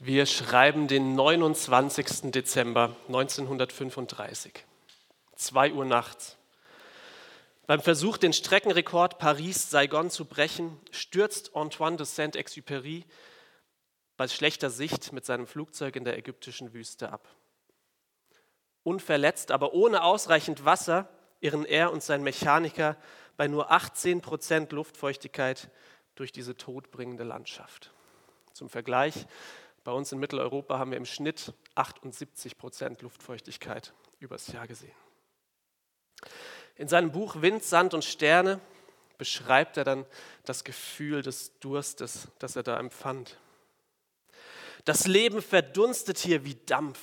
Wir schreiben den 29. Dezember 1935. 2 Uhr nachts. Beim Versuch, den Streckenrekord Paris-Saigon zu brechen, stürzt Antoine de Saint-Exupéry bei schlechter Sicht mit seinem Flugzeug in der ägyptischen Wüste ab. Unverletzt, aber ohne ausreichend Wasser, irren er und sein Mechaniker bei nur 18 Prozent Luftfeuchtigkeit durch diese todbringende Landschaft. Zum Vergleich, bei uns in Mitteleuropa haben wir im Schnitt 78 Prozent Luftfeuchtigkeit übers Jahr gesehen. In seinem Buch Wind, Sand und Sterne beschreibt er dann das Gefühl des Durstes, das er da empfand. Das Leben verdunstet hier wie Dampf.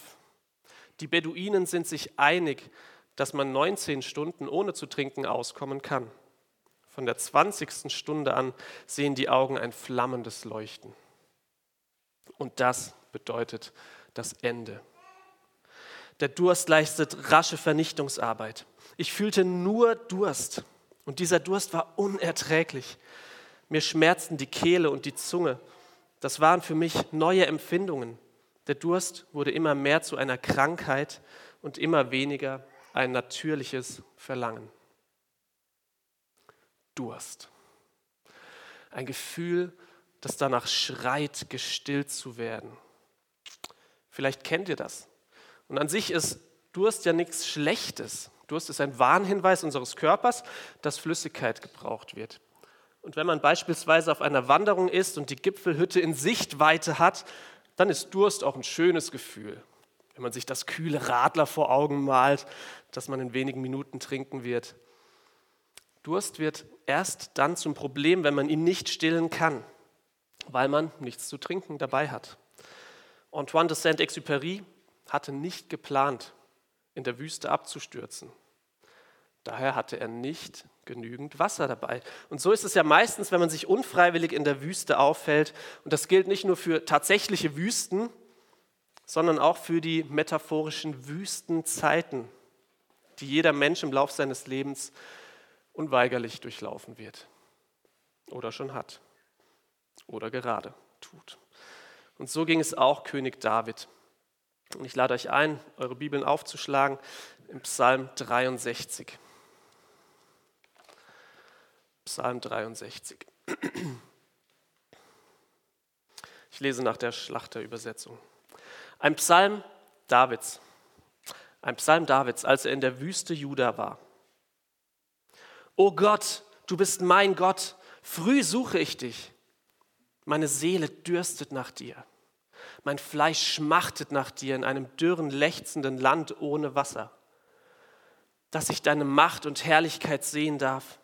Die Beduinen sind sich einig, dass man 19 Stunden ohne zu trinken auskommen kann. Von der 20. Stunde an sehen die Augen ein flammendes Leuchten. Und das bedeutet das Ende. Der Durst leistet rasche Vernichtungsarbeit. Ich fühlte nur Durst und dieser Durst war unerträglich. Mir schmerzten die Kehle und die Zunge. Das waren für mich neue Empfindungen. Der Durst wurde immer mehr zu einer Krankheit und immer weniger ein natürliches Verlangen. Durst. Ein Gefühl das danach schreit, gestillt zu werden. Vielleicht kennt ihr das. Und an sich ist Durst ja nichts Schlechtes. Durst ist ein Warnhinweis unseres Körpers, dass Flüssigkeit gebraucht wird. Und wenn man beispielsweise auf einer Wanderung ist und die Gipfelhütte in Sichtweite hat, dann ist Durst auch ein schönes Gefühl. Wenn man sich das kühle Radler vor Augen malt, das man in wenigen Minuten trinken wird. Durst wird erst dann zum Problem, wenn man ihn nicht stillen kann weil man nichts zu trinken dabei hat. Antoine de Saint-Exupéry hatte nicht geplant, in der Wüste abzustürzen. Daher hatte er nicht genügend Wasser dabei. Und so ist es ja meistens, wenn man sich unfreiwillig in der Wüste auffällt. Und das gilt nicht nur für tatsächliche Wüsten, sondern auch für die metaphorischen Wüstenzeiten, die jeder Mensch im Lauf seines Lebens unweigerlich durchlaufen wird oder schon hat oder gerade tut. Und so ging es auch König David. Und ich lade euch ein, eure Bibeln aufzuschlagen im Psalm 63. Psalm 63. Ich lese nach der Schlachterübersetzung. Ein Psalm Davids. Ein Psalm Davids, als er in der Wüste Juda war. O Gott, du bist mein Gott, früh suche ich dich. Meine Seele dürstet nach dir. Mein Fleisch schmachtet nach dir in einem dürren, lechzenden Land ohne Wasser. Dass ich deine Macht und Herrlichkeit sehen darf,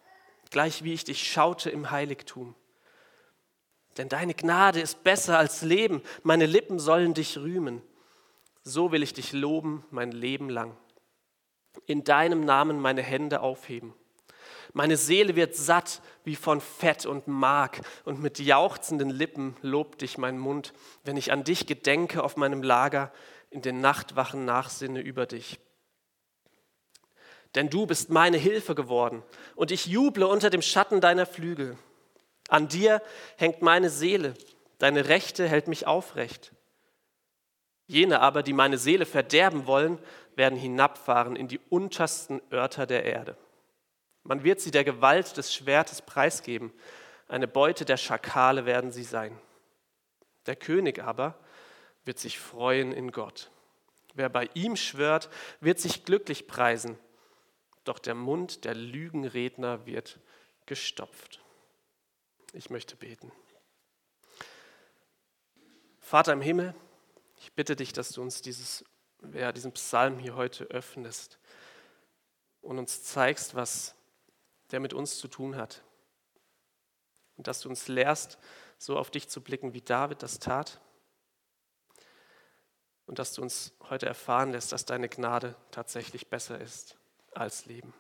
gleich wie ich dich schaute im Heiligtum. Denn deine Gnade ist besser als Leben, meine Lippen sollen dich rühmen. So will ich dich loben mein Leben lang. In deinem Namen meine Hände aufheben. Meine Seele wird satt wie von Fett und Mark und mit jauchzenden Lippen lobt dich mein Mund, wenn ich an dich gedenke auf meinem Lager, in den Nachtwachen nachsinne über dich. Denn du bist meine Hilfe geworden und ich juble unter dem Schatten deiner Flügel. An dir hängt meine Seele, deine Rechte hält mich aufrecht. Jene aber, die meine Seele verderben wollen, werden hinabfahren in die untersten Örter der Erde. Man wird sie der Gewalt des Schwertes preisgeben. Eine Beute der Schakale werden sie sein. Der König aber wird sich freuen in Gott. Wer bei ihm schwört, wird sich glücklich preisen. Doch der Mund der Lügenredner wird gestopft. Ich möchte beten. Vater im Himmel, ich bitte dich, dass du uns dieses, ja, diesen Psalm hier heute öffnest und uns zeigst, was der mit uns zu tun hat. Und dass du uns lehrst, so auf dich zu blicken, wie David das tat. Und dass du uns heute erfahren lässt, dass deine Gnade tatsächlich besser ist als Leben.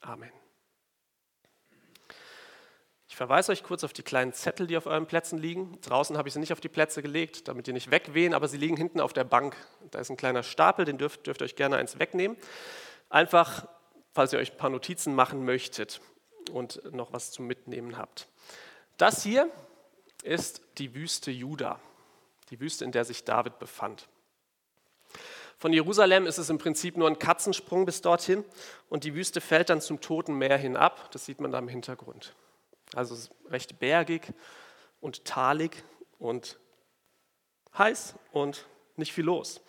Amen. Ich verweise euch kurz auf die kleinen Zettel, die auf euren Plätzen liegen. Draußen habe ich sie nicht auf die Plätze gelegt, damit die nicht wegwehen, aber sie liegen hinten auf der Bank. Da ist ein kleiner Stapel, den dürft, dürft ihr euch gerne eins wegnehmen. Einfach falls ihr euch ein paar Notizen machen möchtet und noch was zum Mitnehmen habt. Das hier ist die Wüste Juda. die Wüste, in der sich David befand. Von Jerusalem ist es im Prinzip nur ein Katzensprung bis dorthin und die Wüste fällt dann zum Toten Meer hinab. Das sieht man da im Hintergrund. Also recht bergig und talig und heiß und nicht viel los.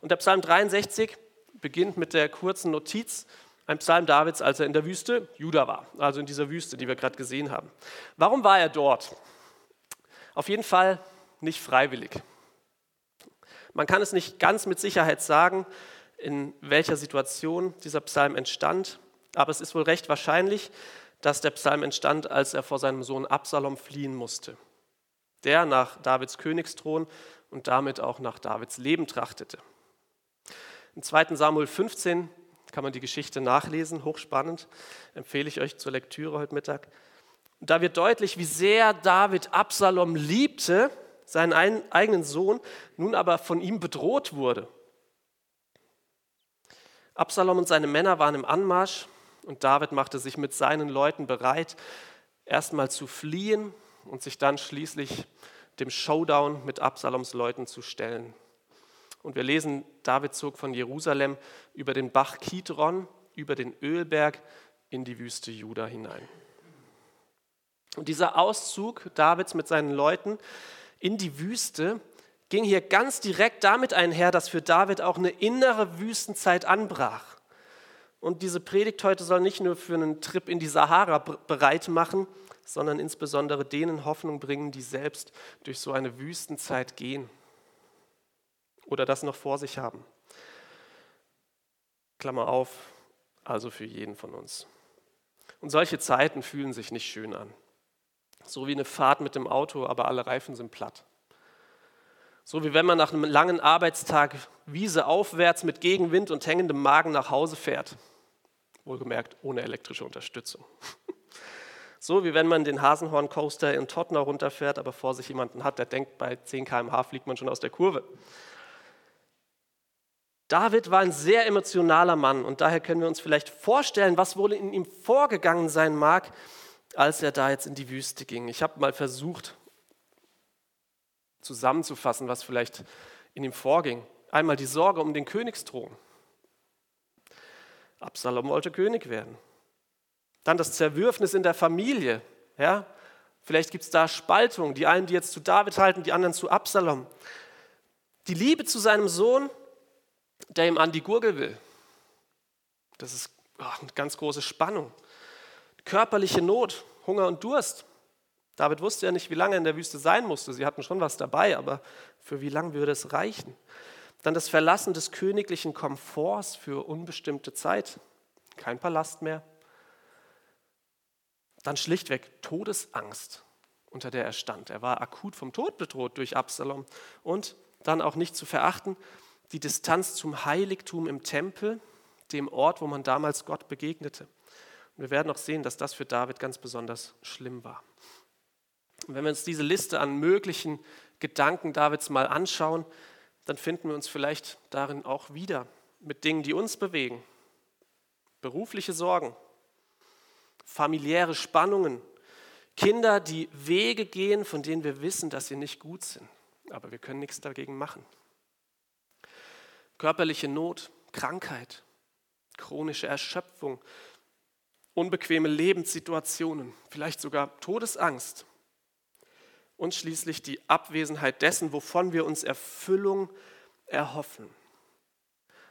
Und der Psalm 63 beginnt mit der kurzen Notiz, ein Psalm Davids, als er in der Wüste Juda war, also in dieser Wüste, die wir gerade gesehen haben. Warum war er dort? Auf jeden Fall nicht freiwillig. Man kann es nicht ganz mit Sicherheit sagen, in welcher Situation dieser Psalm entstand, aber es ist wohl recht wahrscheinlich, dass der Psalm entstand, als er vor seinem Sohn Absalom fliehen musste, der nach Davids Königsthron und damit auch nach Davids Leben trachtete. Im 2. Samuel 15 kann man die Geschichte nachlesen, hochspannend, empfehle ich euch zur Lektüre heute Mittag. Da wird deutlich, wie sehr David Absalom liebte, seinen eigenen Sohn, nun aber von ihm bedroht wurde. Absalom und seine Männer waren im Anmarsch und David machte sich mit seinen Leuten bereit, erstmal zu fliehen und sich dann schließlich dem Showdown mit Absaloms Leuten zu stellen. Und wir lesen, David zog von Jerusalem über den Bach Kidron, über den Ölberg in die Wüste Juda hinein. Und dieser Auszug Davids mit seinen Leuten in die Wüste ging hier ganz direkt damit einher, dass für David auch eine innere Wüstenzeit anbrach. Und diese Predigt heute soll nicht nur für einen Trip in die Sahara bereit machen, sondern insbesondere denen Hoffnung bringen, die selbst durch so eine Wüstenzeit gehen oder das noch vor sich haben. Klammer auf, also für jeden von uns. Und solche Zeiten fühlen sich nicht schön an. So wie eine Fahrt mit dem Auto, aber alle Reifen sind platt. So wie wenn man nach einem langen Arbeitstag Wiese aufwärts mit Gegenwind und hängendem Magen nach Hause fährt. Wohlgemerkt ohne elektrische Unterstützung. So wie wenn man den Hasenhorn Coaster in Tottenau runterfährt, aber vor sich jemanden hat, der denkt, bei 10 km/h fliegt man schon aus der Kurve. David war ein sehr emotionaler Mann und daher können wir uns vielleicht vorstellen, was wohl in ihm vorgegangen sein mag, als er da jetzt in die Wüste ging. Ich habe mal versucht zusammenzufassen, was vielleicht in ihm vorging. Einmal die Sorge um den Königsthron. Absalom wollte König werden. Dann das Zerwürfnis in der Familie. Ja? Vielleicht gibt es da Spaltung, die einen, die jetzt zu David halten, die anderen zu Absalom. Die Liebe zu seinem Sohn, der ihm an die Gurgel will. Das ist oh, eine ganz große Spannung körperliche Not, Hunger und Durst. David wusste ja nicht, wie lange er in der Wüste sein musste. Sie hatten schon was dabei, aber für wie lange würde es reichen? Dann das Verlassen des königlichen Komforts für unbestimmte Zeit. Kein Palast mehr. Dann schlichtweg Todesangst, unter der er stand. Er war akut vom Tod bedroht durch Absalom. Und dann auch nicht zu verachten, die Distanz zum Heiligtum im Tempel, dem Ort, wo man damals Gott begegnete. Und wir werden auch sehen, dass das für David ganz besonders schlimm war. Und wenn wir uns diese Liste an möglichen Gedanken Davids mal anschauen, dann finden wir uns vielleicht darin auch wieder mit Dingen, die uns bewegen. Berufliche Sorgen, familiäre Spannungen, Kinder, die Wege gehen, von denen wir wissen, dass sie nicht gut sind, aber wir können nichts dagegen machen. Körperliche Not, Krankheit, chronische Erschöpfung, unbequeme Lebenssituationen, vielleicht sogar Todesangst und schließlich die Abwesenheit dessen, wovon wir uns Erfüllung erhoffen.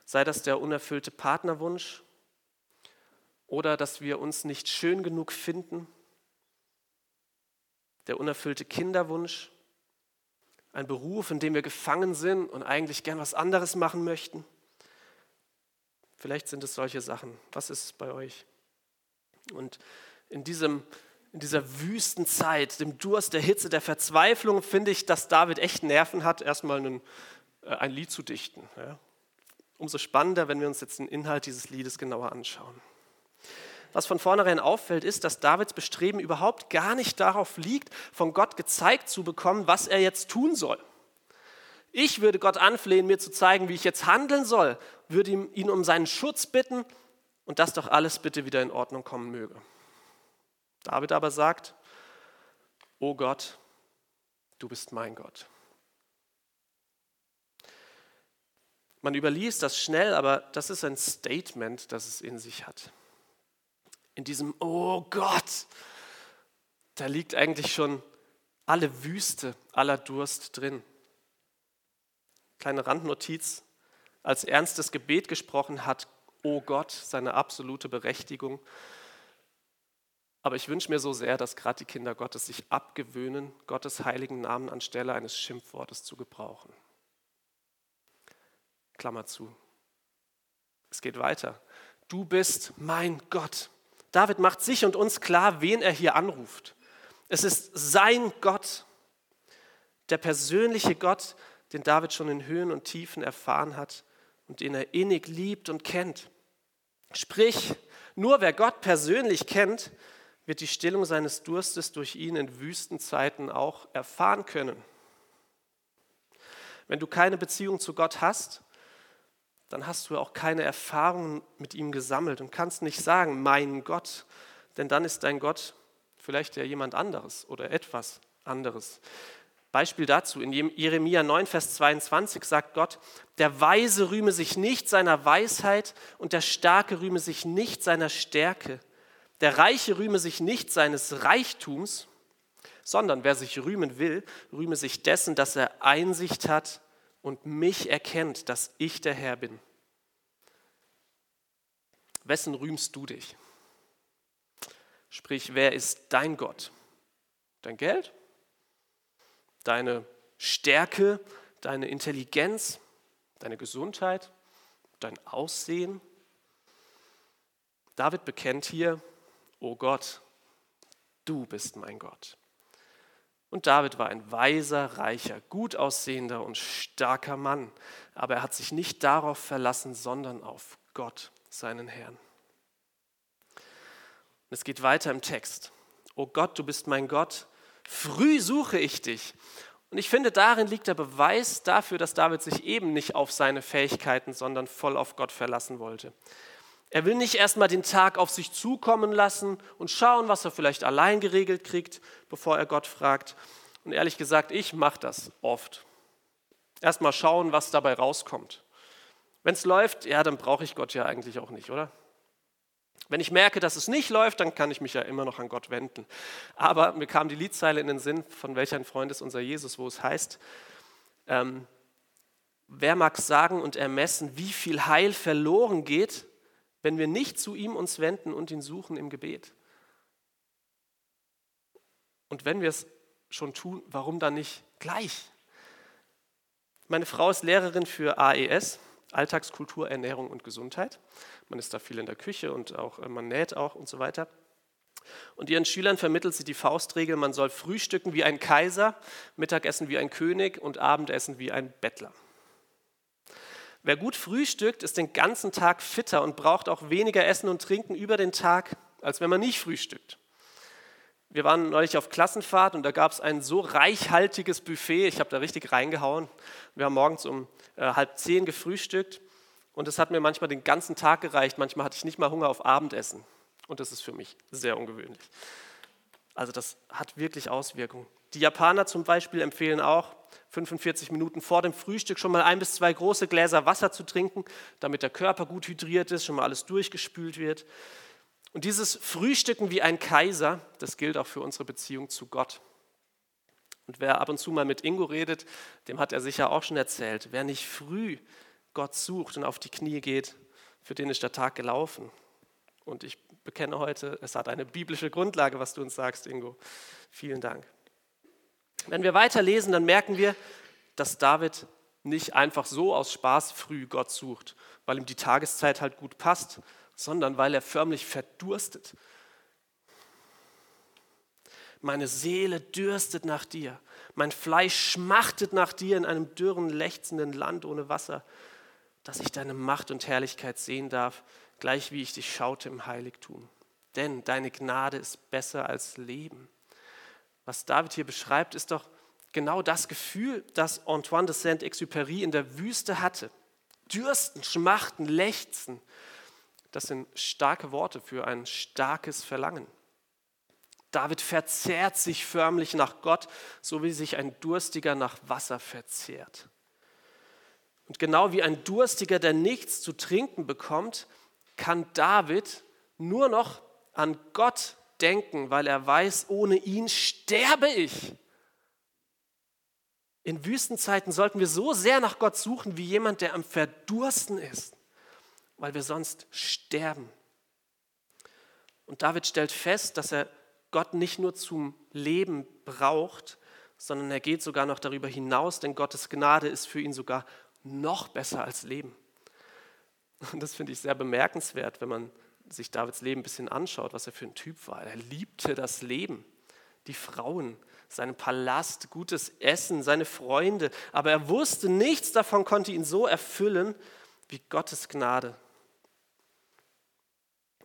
Sei das der unerfüllte Partnerwunsch oder dass wir uns nicht schön genug finden, der unerfüllte Kinderwunsch, ein Beruf, in dem wir gefangen sind und eigentlich gern was anderes machen möchten. Vielleicht sind es solche Sachen. Was ist bei euch? Und in, diesem, in dieser Wüstenzeit, dem Durst, der Hitze, der Verzweiflung, finde ich, dass David echt Nerven hat, erstmal einen, äh, ein Lied zu dichten. Ja. Umso spannender, wenn wir uns jetzt den Inhalt dieses Liedes genauer anschauen. Was von vornherein auffällt, ist, dass Davids Bestreben überhaupt gar nicht darauf liegt, von Gott gezeigt zu bekommen, was er jetzt tun soll. Ich würde Gott anflehen, mir zu zeigen, wie ich jetzt handeln soll, würde ihn um seinen Schutz bitten und dass doch alles bitte wieder in Ordnung kommen möge. David aber sagt, O Gott, du bist mein Gott. Man überliest das schnell, aber das ist ein Statement, das es in sich hat. In diesem Oh Gott, da liegt eigentlich schon alle Wüste, aller Durst drin. Kleine Randnotiz, als ernstes Gebet gesprochen hat, Oh Gott, seine absolute Berechtigung. Aber ich wünsche mir so sehr, dass gerade die Kinder Gottes sich abgewöhnen, Gottes heiligen Namen anstelle eines Schimpfwortes zu gebrauchen. Klammer zu. Es geht weiter. Du bist mein Gott. David macht sich und uns klar, wen er hier anruft. Es ist sein Gott, der persönliche Gott, den David schon in Höhen und Tiefen erfahren hat und den er innig liebt und kennt. Sprich, nur wer Gott persönlich kennt, wird die Stillung seines Durstes durch ihn in Wüstenzeiten auch erfahren können. Wenn du keine Beziehung zu Gott hast, dann hast du auch keine Erfahrungen mit ihm gesammelt und kannst nicht sagen, mein Gott, denn dann ist dein Gott vielleicht ja jemand anderes oder etwas anderes. Beispiel dazu, in Jeremia 9, Vers 22 sagt Gott, der Weise rühme sich nicht seiner Weisheit und der Starke rühme sich nicht seiner Stärke. Der Reiche rühme sich nicht seines Reichtums, sondern wer sich rühmen will, rühme sich dessen, dass er Einsicht hat und mich erkennt, dass ich der Herr bin. Wessen rühmst du dich? Sprich, wer ist dein Gott? Dein Geld? Deine Stärke? Deine Intelligenz? Deine Gesundheit? Dein Aussehen? David bekennt hier, oh Gott, du bist mein Gott. Und David war ein weiser, reicher, gut aussehender und starker Mann. Aber er hat sich nicht darauf verlassen, sondern auf Gott, seinen Herrn. Und es geht weiter im Text. O Gott, du bist mein Gott, früh suche ich dich. Und ich finde, darin liegt der Beweis dafür, dass David sich eben nicht auf seine Fähigkeiten, sondern voll auf Gott verlassen wollte. Er will nicht erstmal den Tag auf sich zukommen lassen und schauen, was er vielleicht allein geregelt kriegt, bevor er Gott fragt. Und ehrlich gesagt, ich mache das oft. Erstmal schauen, was dabei rauskommt. Wenn es läuft, ja, dann brauche ich Gott ja eigentlich auch nicht, oder? Wenn ich merke, dass es nicht läuft, dann kann ich mich ja immer noch an Gott wenden. Aber mir kam die Liedzeile in den Sinn, von welcher ein Freund ist unser Jesus, wo es heißt, ähm, wer mag sagen und ermessen, wie viel Heil verloren geht, wenn wir nicht zu ihm uns wenden und ihn suchen im Gebet. Und wenn wir es schon tun, warum dann nicht gleich? Meine Frau ist Lehrerin für AES, Alltagskultur, Ernährung und Gesundheit. Man ist da viel in der Küche und auch äh, man näht auch und so weiter. Und ihren Schülern vermittelt sie die Faustregel, man soll frühstücken wie ein Kaiser, Mittagessen wie ein König und Abendessen wie ein Bettler. Wer gut frühstückt, ist den ganzen Tag fitter und braucht auch weniger Essen und Trinken über den Tag, als wenn man nicht frühstückt. Wir waren neulich auf Klassenfahrt und da gab es ein so reichhaltiges Buffet, ich habe da richtig reingehauen. Wir haben morgens um äh, halb zehn gefrühstückt und es hat mir manchmal den ganzen Tag gereicht, manchmal hatte ich nicht mal Hunger auf Abendessen. Und das ist für mich sehr ungewöhnlich. Also das hat wirklich Auswirkungen. Die Japaner zum Beispiel empfehlen auch, 45 Minuten vor dem Frühstück schon mal ein bis zwei große Gläser Wasser zu trinken, damit der Körper gut hydriert ist, schon mal alles durchgespült wird. Und dieses Frühstücken wie ein Kaiser, das gilt auch für unsere Beziehung zu Gott. Und wer ab und zu mal mit Ingo redet, dem hat er sicher auch schon erzählt, wer nicht früh Gott sucht und auf die Knie geht, für den ist der Tag gelaufen. Und ich bekenne heute, es hat eine biblische Grundlage, was du uns sagst, Ingo. Vielen Dank. Wenn wir weiterlesen, dann merken wir, dass David nicht einfach so aus Spaß früh Gott sucht, weil ihm die Tageszeit halt gut passt, sondern weil er förmlich verdurstet. Meine Seele dürstet nach dir, mein Fleisch schmachtet nach dir in einem dürren, lechzenden Land ohne Wasser, dass ich deine Macht und Herrlichkeit sehen darf, gleich wie ich dich schaute im Heiligtum. Denn deine Gnade ist besser als Leben was David hier beschreibt, ist doch genau das Gefühl, das Antoine de Saint-Exupéry in der Wüste hatte. Dürsten, schmachten, lechzen. Das sind starke Worte für ein starkes Verlangen. David verzehrt sich förmlich nach Gott, so wie sich ein Durstiger nach Wasser verzehrt. Und genau wie ein Durstiger, der nichts zu trinken bekommt, kann David nur noch an Gott denken, weil er weiß, ohne ihn sterbe ich. In Wüstenzeiten sollten wir so sehr nach Gott suchen wie jemand, der am Verdursten ist, weil wir sonst sterben. Und David stellt fest, dass er Gott nicht nur zum Leben braucht, sondern er geht sogar noch darüber hinaus, denn Gottes Gnade ist für ihn sogar noch besser als Leben. Und das finde ich sehr bemerkenswert, wenn man sich Davids Leben ein bisschen anschaut, was er für ein Typ war. Er liebte das Leben, die Frauen, seinen Palast, gutes Essen, seine Freunde. Aber er wusste, nichts davon konnte ihn so erfüllen wie Gottes Gnade.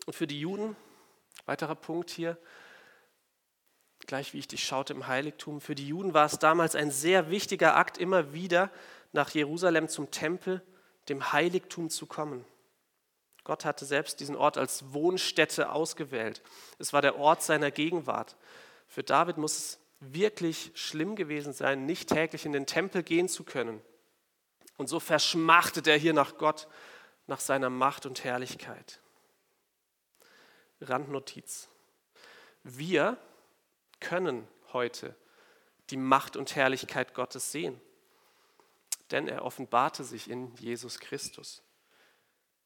Und für die Juden, weiterer Punkt hier, gleich wie ich dich schaute im Heiligtum, für die Juden war es damals ein sehr wichtiger Akt, immer wieder nach Jerusalem zum Tempel, dem Heiligtum zu kommen. Gott hatte selbst diesen Ort als Wohnstätte ausgewählt. Es war der Ort seiner Gegenwart. Für David muss es wirklich schlimm gewesen sein, nicht täglich in den Tempel gehen zu können. Und so verschmachtet er hier nach Gott, nach seiner Macht und Herrlichkeit. Randnotiz. Wir können heute die Macht und Herrlichkeit Gottes sehen denn er offenbarte sich in Jesus Christus.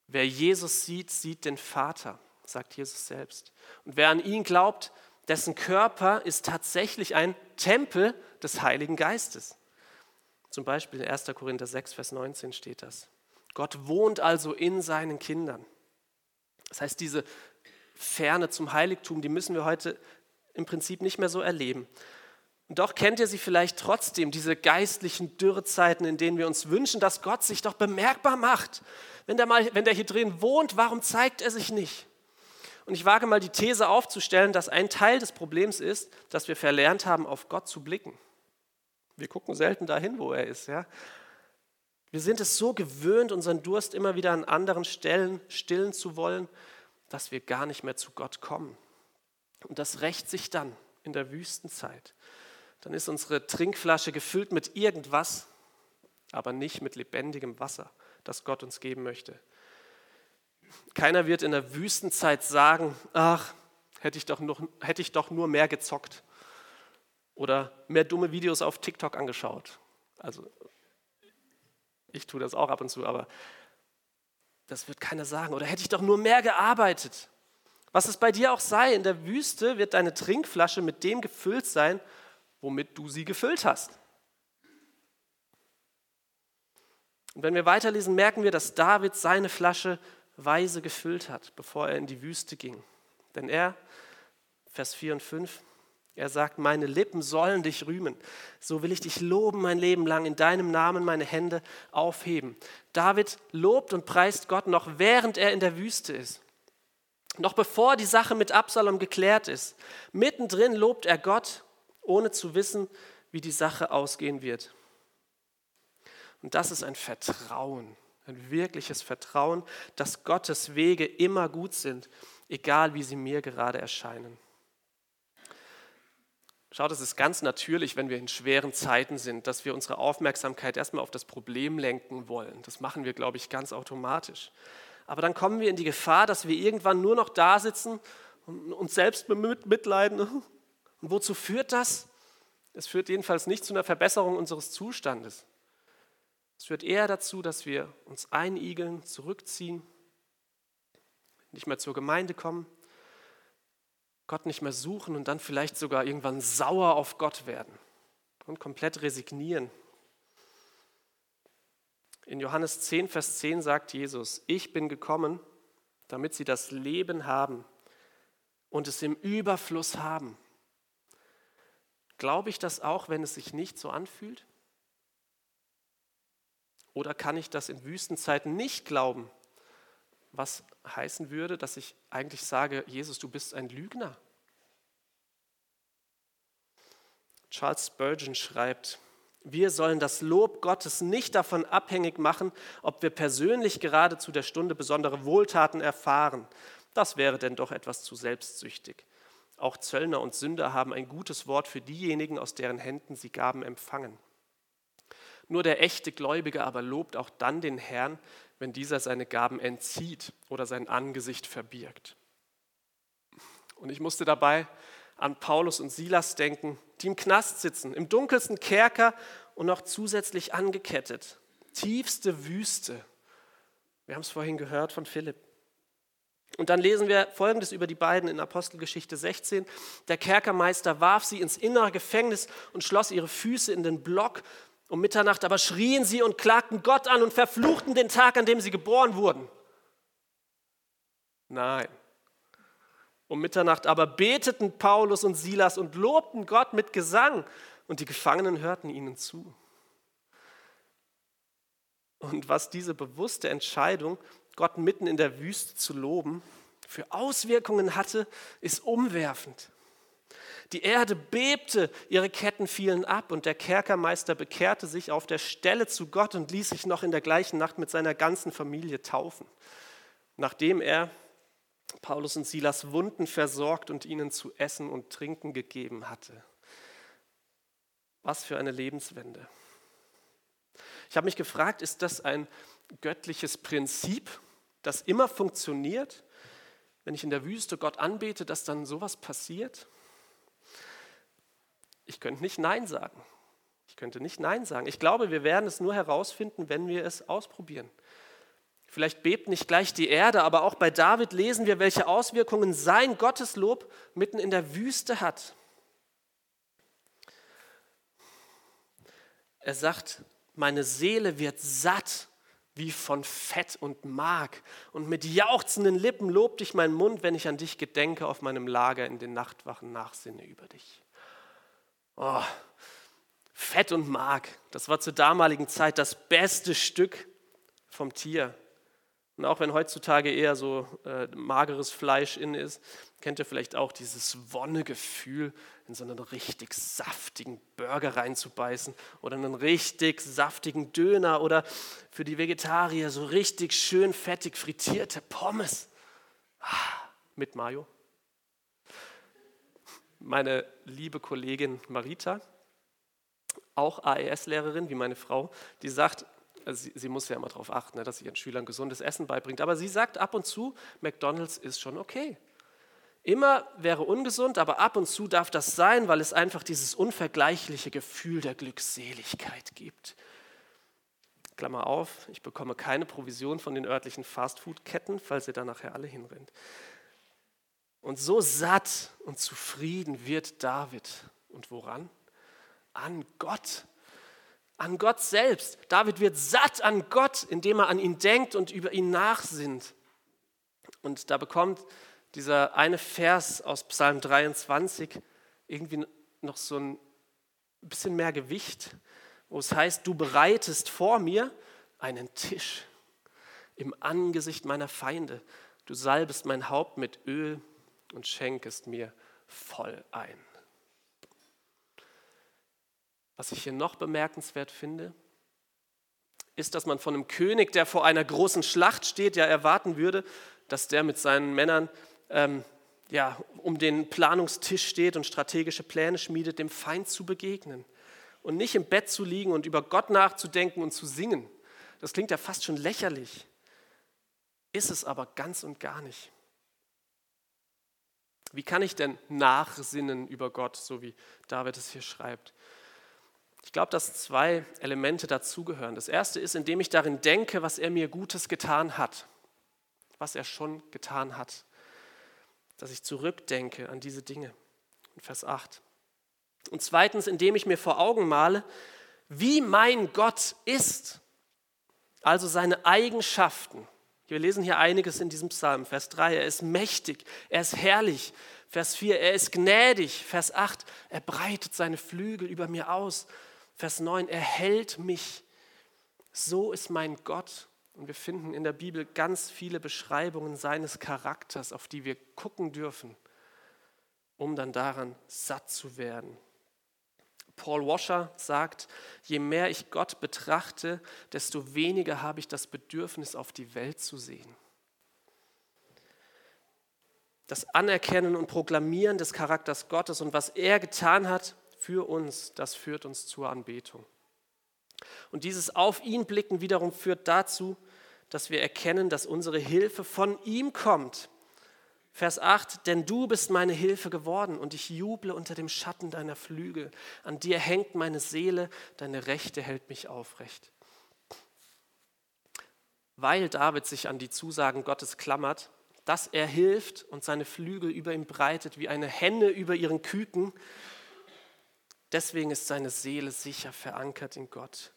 Wer Jesus sieht, sieht den Vater, sagt Jesus selbst. Und wer an ihn glaubt, dessen Körper ist tatsächlich ein Tempel des Heiligen Geistes. Zum Beispiel in 1. Korinther 6, Vers 19 steht das. Gott wohnt also in seinen Kindern. Das heißt, diese Ferne zum Heiligtum, die müssen wir heute im Prinzip nicht mehr so erleben. Und doch kennt ihr sie vielleicht trotzdem, diese geistlichen Dürrezeiten, in denen wir uns wünschen, dass Gott sich doch bemerkbar macht. Wenn der, mal, wenn der hier drin wohnt, warum zeigt er sich nicht? Und ich wage mal die These aufzustellen, dass ein Teil des Problems ist, dass wir verlernt haben, auf Gott zu blicken. Wir gucken selten dahin, wo er ist. Ja? Wir sind es so gewöhnt, unseren Durst immer wieder an anderen Stellen stillen zu wollen, dass wir gar nicht mehr zu Gott kommen. Und das rächt sich dann in der Wüstenzeit dann ist unsere Trinkflasche gefüllt mit irgendwas, aber nicht mit lebendigem Wasser, das Gott uns geben möchte. Keiner wird in der Wüstenzeit sagen, ach, hätte ich doch, noch, hätte ich doch nur mehr gezockt oder mehr dumme Videos auf TikTok angeschaut. Also ich tue das auch ab und zu, aber das wird keiner sagen. Oder hätte ich doch nur mehr gearbeitet. Was es bei dir auch sei, in der Wüste wird deine Trinkflasche mit dem gefüllt sein, womit du sie gefüllt hast. Und wenn wir weiterlesen, merken wir, dass David seine Flasche weise gefüllt hat, bevor er in die Wüste ging. Denn er, Vers 4 und 5, er sagt, meine Lippen sollen dich rühmen. So will ich dich loben mein Leben lang, in deinem Namen meine Hände aufheben. David lobt und preist Gott noch, während er in der Wüste ist. Noch bevor die Sache mit Absalom geklärt ist. Mittendrin lobt er Gott ohne zu wissen, wie die Sache ausgehen wird. Und das ist ein Vertrauen, ein wirkliches Vertrauen, dass Gottes Wege immer gut sind, egal wie sie mir gerade erscheinen. Schaut, es ist ganz natürlich, wenn wir in schweren Zeiten sind, dass wir unsere Aufmerksamkeit erstmal auf das Problem lenken wollen. Das machen wir, glaube ich, ganz automatisch. Aber dann kommen wir in die Gefahr, dass wir irgendwann nur noch da sitzen und uns selbst mitleiden und wozu führt das? Es führt jedenfalls nicht zu einer Verbesserung unseres Zustandes. Es führt eher dazu, dass wir uns einigeln, zurückziehen, nicht mehr zur Gemeinde kommen, Gott nicht mehr suchen und dann vielleicht sogar irgendwann sauer auf Gott werden und komplett resignieren. In Johannes 10, Vers 10 sagt Jesus, ich bin gekommen, damit sie das Leben haben und es im Überfluss haben. Glaube ich das auch, wenn es sich nicht so anfühlt? Oder kann ich das in Wüstenzeiten nicht glauben? Was heißen würde, dass ich eigentlich sage, Jesus, du bist ein Lügner. Charles Spurgeon schreibt, wir sollen das Lob Gottes nicht davon abhängig machen, ob wir persönlich gerade zu der Stunde besondere Wohltaten erfahren. Das wäre denn doch etwas zu selbstsüchtig. Auch Zöllner und Sünder haben ein gutes Wort für diejenigen, aus deren Händen sie Gaben empfangen. Nur der echte Gläubige aber lobt auch dann den Herrn, wenn dieser seine Gaben entzieht oder sein Angesicht verbirgt. Und ich musste dabei an Paulus und Silas denken, die im Knast sitzen, im dunkelsten Kerker und noch zusätzlich angekettet. Tiefste Wüste. Wir haben es vorhin gehört von Philipp. Und dann lesen wir Folgendes über die beiden in Apostelgeschichte 16. Der Kerkermeister warf sie ins innere Gefängnis und schloss ihre Füße in den Block. Um Mitternacht aber schrien sie und klagten Gott an und verfluchten den Tag, an dem sie geboren wurden. Nein. Um Mitternacht aber beteten Paulus und Silas und lobten Gott mit Gesang und die Gefangenen hörten ihnen zu. Und was diese bewusste Entscheidung, Gott mitten in der Wüste zu loben, für Auswirkungen hatte, ist umwerfend. Die Erde bebte, ihre Ketten fielen ab und der Kerkermeister bekehrte sich auf der Stelle zu Gott und ließ sich noch in der gleichen Nacht mit seiner ganzen Familie taufen, nachdem er Paulus und Silas Wunden versorgt und ihnen zu essen und trinken gegeben hatte. Was für eine Lebenswende. Ich habe mich gefragt, ist das ein göttliches Prinzip, das immer funktioniert? Wenn ich in der Wüste Gott anbete, dass dann sowas passiert? Ich könnte nicht Nein sagen. Ich könnte nicht Nein sagen. Ich glaube, wir werden es nur herausfinden, wenn wir es ausprobieren. Vielleicht bebt nicht gleich die Erde, aber auch bei David lesen wir, welche Auswirkungen sein Gotteslob mitten in der Wüste hat. Er sagt, meine Seele wird satt wie von Fett und Mark. Und mit jauchzenden Lippen lobt dich mein Mund, wenn ich an dich gedenke, auf meinem Lager in den Nachtwachen nachsinne über dich. Oh, Fett und Mark, das war zur damaligen Zeit das beste Stück vom Tier. Und auch wenn heutzutage eher so äh, mageres Fleisch in ist, kennt ihr vielleicht auch dieses Wonnegefühl, in so einen richtig saftigen Burger reinzubeißen oder einen richtig saftigen Döner oder für die Vegetarier so richtig schön fettig frittierte Pommes ah, mit Mayo. Meine liebe Kollegin Marita, auch AES-Lehrerin wie meine Frau, die sagt, also sie, sie, muss ja immer darauf achten, ne, dass sie ihren Schülern gesundes Essen beibringt. Aber sie sagt ab und zu, McDonald's ist schon okay. Immer wäre ungesund, aber ab und zu darf das sein, weil es einfach dieses unvergleichliche Gefühl der Glückseligkeit gibt. Klammer auf, ich bekomme keine Provision von den örtlichen Fastfood-Ketten, falls ihr da nachher alle hinrennt. Und so satt und zufrieden wird David. Und woran? An Gott an Gott selbst. David wird satt an Gott, indem er an ihn denkt und über ihn nachsinnt. Und da bekommt dieser eine Vers aus Psalm 23 irgendwie noch so ein bisschen mehr Gewicht, wo es heißt, du bereitest vor mir einen Tisch im Angesicht meiner Feinde. Du salbest mein Haupt mit Öl und schenkest mir voll ein. Was ich hier noch bemerkenswert finde, ist, dass man von einem König, der vor einer großen Schlacht steht, ja erwarten würde, dass der mit seinen Männern ähm, ja, um den Planungstisch steht und strategische Pläne schmiedet, dem Feind zu begegnen und nicht im Bett zu liegen und über Gott nachzudenken und zu singen. Das klingt ja fast schon lächerlich, ist es aber ganz und gar nicht. Wie kann ich denn nachsinnen über Gott, so wie David es hier schreibt? Ich glaube, dass zwei Elemente dazugehören. Das erste ist, indem ich darin denke, was er mir Gutes getan hat, was er schon getan hat. Dass ich zurückdenke an diese Dinge. In Vers 8. Und zweitens, indem ich mir vor Augen male, wie mein Gott ist, also seine Eigenschaften. Wir lesen hier einiges in diesem Psalm. Vers 3, er ist mächtig, er ist herrlich. Vers 4, er ist gnädig. Vers 8, er breitet seine Flügel über mir aus. Vers 9, er hält mich. So ist mein Gott. Und wir finden in der Bibel ganz viele Beschreibungen seines Charakters, auf die wir gucken dürfen, um dann daran satt zu werden. Paul Washer sagt, je mehr ich Gott betrachte, desto weniger habe ich das Bedürfnis, auf die Welt zu sehen. Das Anerkennen und Proklamieren des Charakters Gottes und was er getan hat, für uns, das führt uns zur Anbetung. Und dieses Auf ihn blicken wiederum führt dazu, dass wir erkennen, dass unsere Hilfe von ihm kommt. Vers 8, denn du bist meine Hilfe geworden und ich juble unter dem Schatten deiner Flügel. An dir hängt meine Seele, deine Rechte hält mich aufrecht. Weil David sich an die Zusagen Gottes klammert, dass er hilft und seine Flügel über ihm breitet wie eine Henne über ihren Küken, deswegen ist seine Seele sicher verankert in Gott.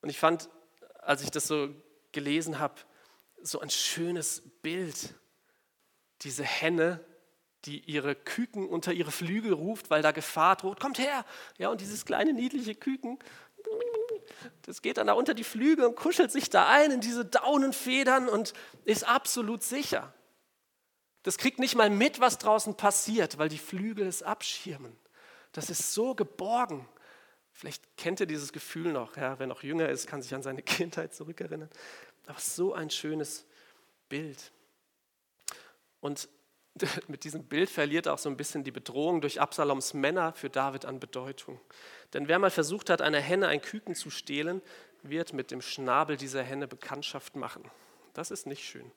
Und ich fand, als ich das so gelesen habe, so ein schönes Bild. Diese Henne, die ihre Küken unter ihre Flügel ruft, weil da Gefahr droht. Kommt her! Ja, und dieses kleine niedliche Küken, das geht dann da unter die Flügel und kuschelt sich da ein in diese Daunenfedern und ist absolut sicher. Das kriegt nicht mal mit, was draußen passiert, weil die Flügel es abschirmen. Das ist so geborgen. Vielleicht kennt ihr dieses Gefühl noch, ja, wer noch jünger ist, kann sich an seine Kindheit zurückerinnern. Aber so ein schönes Bild. Und mit diesem Bild verliert auch so ein bisschen die Bedrohung durch Absaloms Männer für David an Bedeutung. Denn wer mal versucht hat, einer Henne ein Küken zu stehlen, wird mit dem Schnabel dieser Henne Bekanntschaft machen. Das ist nicht schön.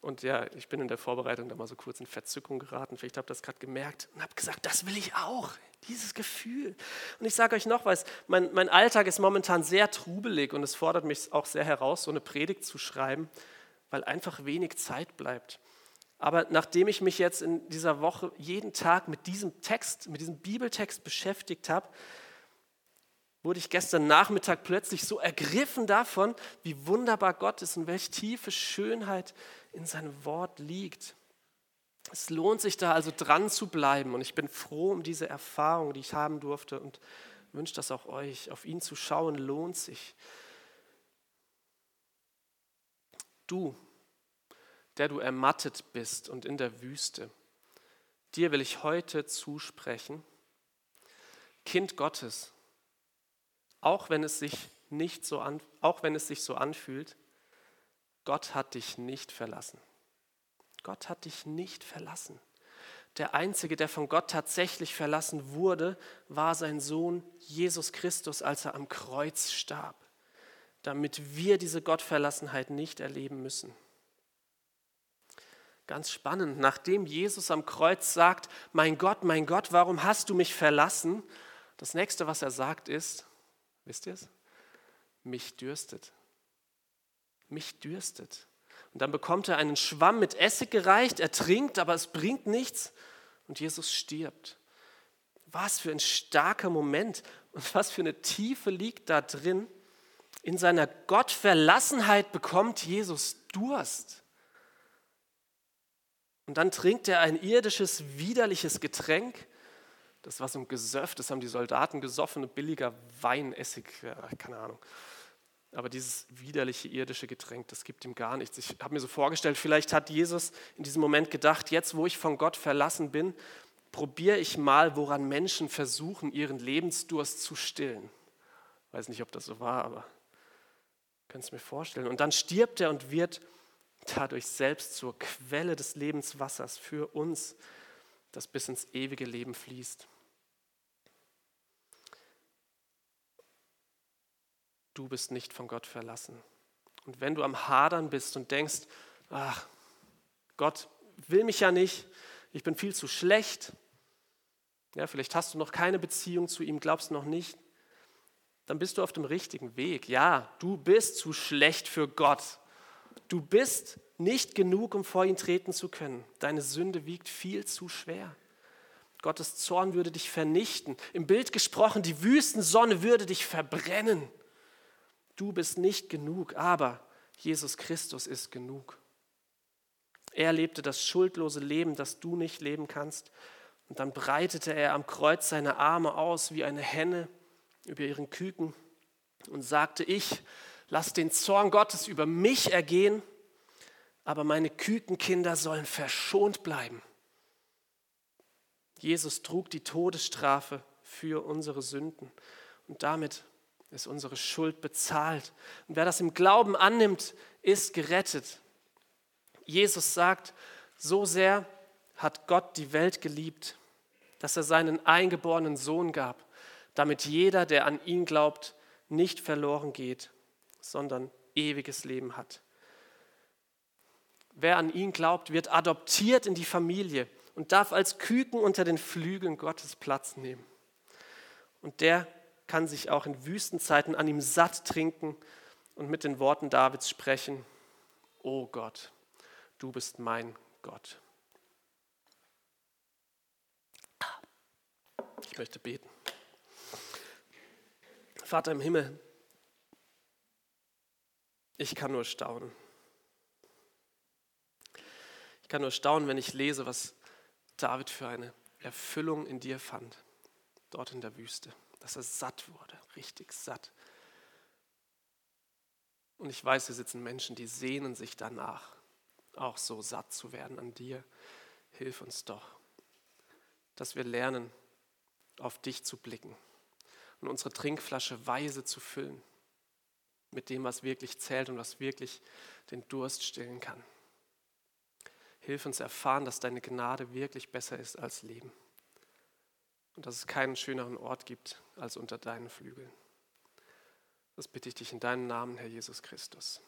Und ja, ich bin in der Vorbereitung da mal so kurz in Verzückung geraten. Vielleicht habt ihr das gerade gemerkt und habt gesagt, das will ich auch, dieses Gefühl. Und ich sage euch noch was, mein, mein Alltag ist momentan sehr trubelig und es fordert mich auch sehr heraus, so eine Predigt zu schreiben, weil einfach wenig Zeit bleibt. Aber nachdem ich mich jetzt in dieser Woche jeden Tag mit diesem Text, mit diesem Bibeltext beschäftigt habe, wurde ich gestern Nachmittag plötzlich so ergriffen davon, wie wunderbar Gott ist und welche tiefe Schönheit in seinem Wort liegt. Es lohnt sich da also dran zu bleiben und ich bin froh um diese Erfahrung, die ich haben durfte und wünsche das auch euch. Auf ihn zu schauen lohnt sich. Du, der du ermattet bist und in der Wüste, dir will ich heute zusprechen, Kind Gottes, auch wenn es sich nicht so an, auch wenn es sich so anfühlt, Gott hat dich nicht verlassen. Gott hat dich nicht verlassen. Der Einzige, der von Gott tatsächlich verlassen wurde, war sein Sohn Jesus Christus, als er am Kreuz starb, damit wir diese Gottverlassenheit nicht erleben müssen. Ganz spannend, nachdem Jesus am Kreuz sagt, mein Gott, mein Gott, warum hast du mich verlassen? Das nächste, was er sagt, ist, Wisst ihr es? Mich dürstet. Mich dürstet. Und dann bekommt er einen Schwamm mit Essig gereicht, er trinkt, aber es bringt nichts und Jesus stirbt. Was für ein starker Moment und was für eine Tiefe liegt da drin. In seiner Gottverlassenheit bekommt Jesus Durst. Und dann trinkt er ein irdisches, widerliches Getränk das war so ein Gesöff, das haben die Soldaten gesoffen, billiger Weinessig, keine Ahnung. Aber dieses widerliche irdische Getränk, das gibt ihm gar nichts. Ich habe mir so vorgestellt, vielleicht hat Jesus in diesem Moment gedacht, jetzt wo ich von Gott verlassen bin, probiere ich mal, woran Menschen versuchen, ihren Lebensdurst zu stillen. Ich weiß nicht, ob das so war, aber kann es mir vorstellen. Und dann stirbt er und wird dadurch selbst zur Quelle des Lebenswassers für uns das bis ins ewige Leben fließt. Du bist nicht von Gott verlassen. Und wenn du am Hadern bist und denkst, ach, Gott will mich ja nicht, ich bin viel zu schlecht, ja, vielleicht hast du noch keine Beziehung zu ihm, glaubst noch nicht, dann bist du auf dem richtigen Weg. Ja, du bist zu schlecht für Gott. Du bist nicht genug, um vor ihn treten zu können. Deine Sünde wiegt viel zu schwer. Gottes Zorn würde dich vernichten. Im Bild gesprochen, die Wüstensonne würde dich verbrennen. Du bist nicht genug, aber Jesus Christus ist genug. Er lebte das schuldlose Leben, das du nicht leben kannst. Und dann breitete er am Kreuz seine Arme aus wie eine Henne über ihren Küken und sagte, ich lass den Zorn Gottes über mich ergehen aber meine Kükenkinder sollen verschont bleiben. Jesus trug die Todesstrafe für unsere Sünden und damit ist unsere Schuld bezahlt. Und wer das im Glauben annimmt, ist gerettet. Jesus sagt, so sehr hat Gott die Welt geliebt, dass er seinen eingeborenen Sohn gab, damit jeder, der an ihn glaubt, nicht verloren geht, sondern ewiges Leben hat. Wer an ihn glaubt, wird adoptiert in die Familie und darf als Küken unter den Flügeln Gottes Platz nehmen. Und der kann sich auch in Wüstenzeiten an ihm satt trinken und mit den Worten Davids sprechen, O Gott, du bist mein Gott. Ich möchte beten. Vater im Himmel, ich kann nur staunen. Ich kann nur staunen, wenn ich lese, was David für eine Erfüllung in dir fand, dort in der Wüste, dass er satt wurde, richtig satt. Und ich weiß, hier sitzen Menschen, die sehnen sich danach, auch so satt zu werden an dir. Hilf uns doch, dass wir lernen, auf dich zu blicken und unsere Trinkflasche weise zu füllen mit dem, was wirklich zählt und was wirklich den Durst stillen kann. Hilf uns erfahren, dass deine Gnade wirklich besser ist als Leben und dass es keinen schöneren Ort gibt als unter deinen Flügeln. Das bitte ich dich in deinem Namen, Herr Jesus Christus.